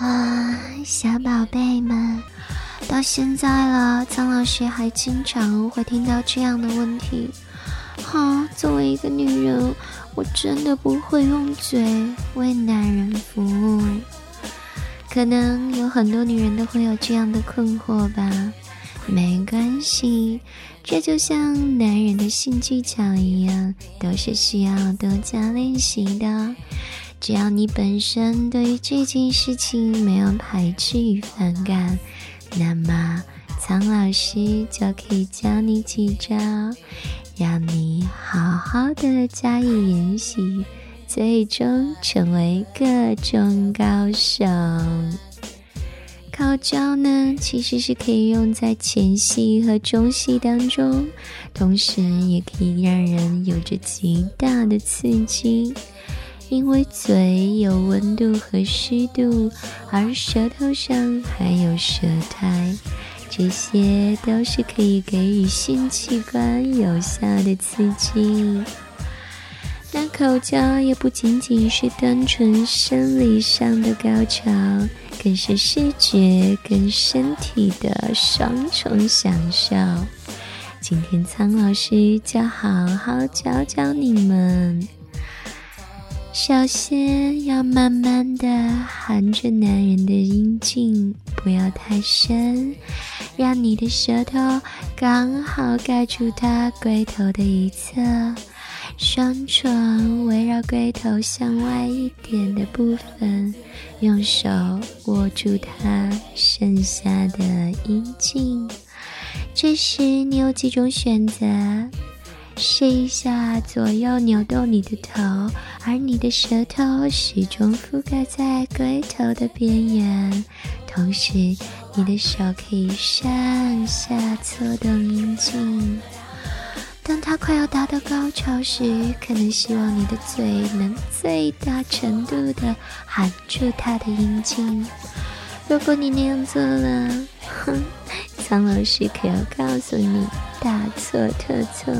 啊，小宝贝们，到现在了，苍老师还经常会听到这样的问题。哈，作为一个女人，我真的不会用嘴为男人服务。可能有很多女人都会有这样的困惑吧？没关系，这就像男人的性技巧一样，都是需要多加练习的。只要你本身对于这件事情没有排斥与反感，那么苍老师就可以教你几招，让你好好的加以研习，最终成为各种高手。口交呢，其实是可以用在前戏和中戏当中，同时也可以让人有着极大的刺激。因为嘴有温度和湿度，而舌头上还有舌苔，这些都是可以给予性器官有效的刺激。那口交也不仅仅是单纯生理上的高潮，更是视觉跟身体的双重享受。今天苍老师就好好教教你们。首先要慢慢的含着男人的阴茎，不要太深，让你的舌头刚好盖住他龟头的一侧，双唇围绕龟头向外一点的部分，用手握住他剩下的阴茎。这时你有几种选择。试一下左右扭动你的头，而你的舌头始终覆盖在龟头的边缘，同时你的手可以上下搓动阴茎。当它快要达到高潮时，可能希望你的嘴能最大程度的含住它的阴茎。如果你那样做了，哼，苍老师可要告诉你，大错特错。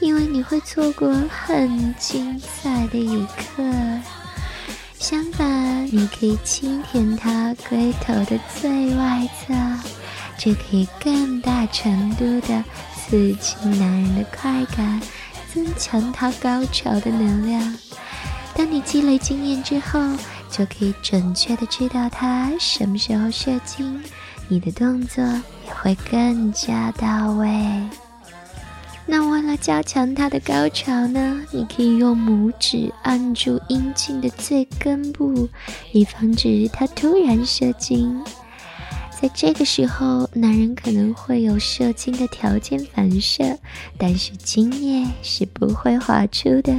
因为你会错过很精彩的一刻。相反，你可以轻舔它龟头的最外侧，这可以更大程度的刺激男人的快感，增强他高潮的能量。当你积累经验之后，就可以准确的知道他什么时候射精，你的动作也会更加到位。那为了加强它的高潮呢，你可以用拇指按住阴茎的最根部，以防止它突然射精。在这个时候，男人可能会有射精的条件反射，但是精液是不会滑出的。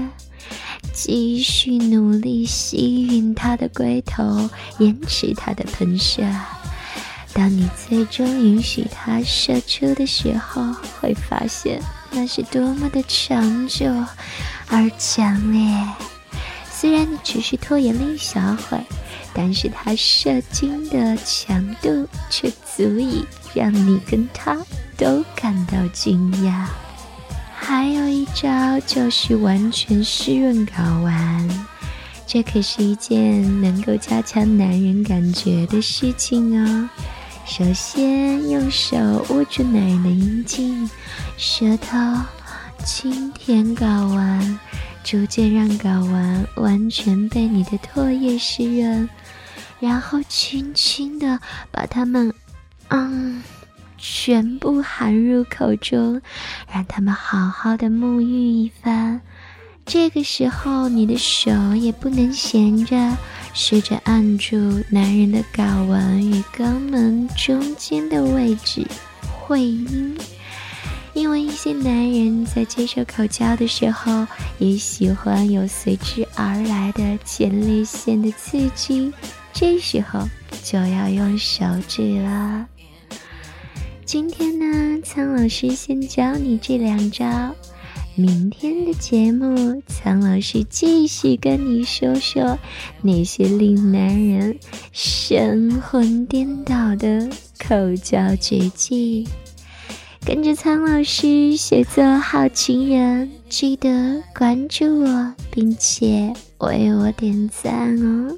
继续努力吸吮他的龟头，延迟他的喷射。当你最终允许它射出的时候，会发现那是多么的长久而强烈。虽然你只是拖延了一小会，但是它射精的强度却足以让你跟他都感到惊讶。还有一招就是完全湿润睾丸，这可是一件能够加强男人感觉的事情哦。首先，用手握住男人的阴茎，舌头轻舔睾丸，逐渐让睾丸完全被你的唾液湿润，然后轻轻的把它们，嗯，全部含入口中，让他们好好的沐浴一番。这个时候，你的手也不能闲着。试着按住男人的睾丸与肛门中间的位置，会阴。因为一些男人在接受口交的时候，也喜欢有随之而来的前列腺的刺激，这时候就要用手指了。今天呢，苍老师先教你这两招。明天的节目，苍老师继续跟你说说那些令男人神魂颠倒的口交绝技。跟着苍老师学做好情人，记得关注我，并且为我点赞哦。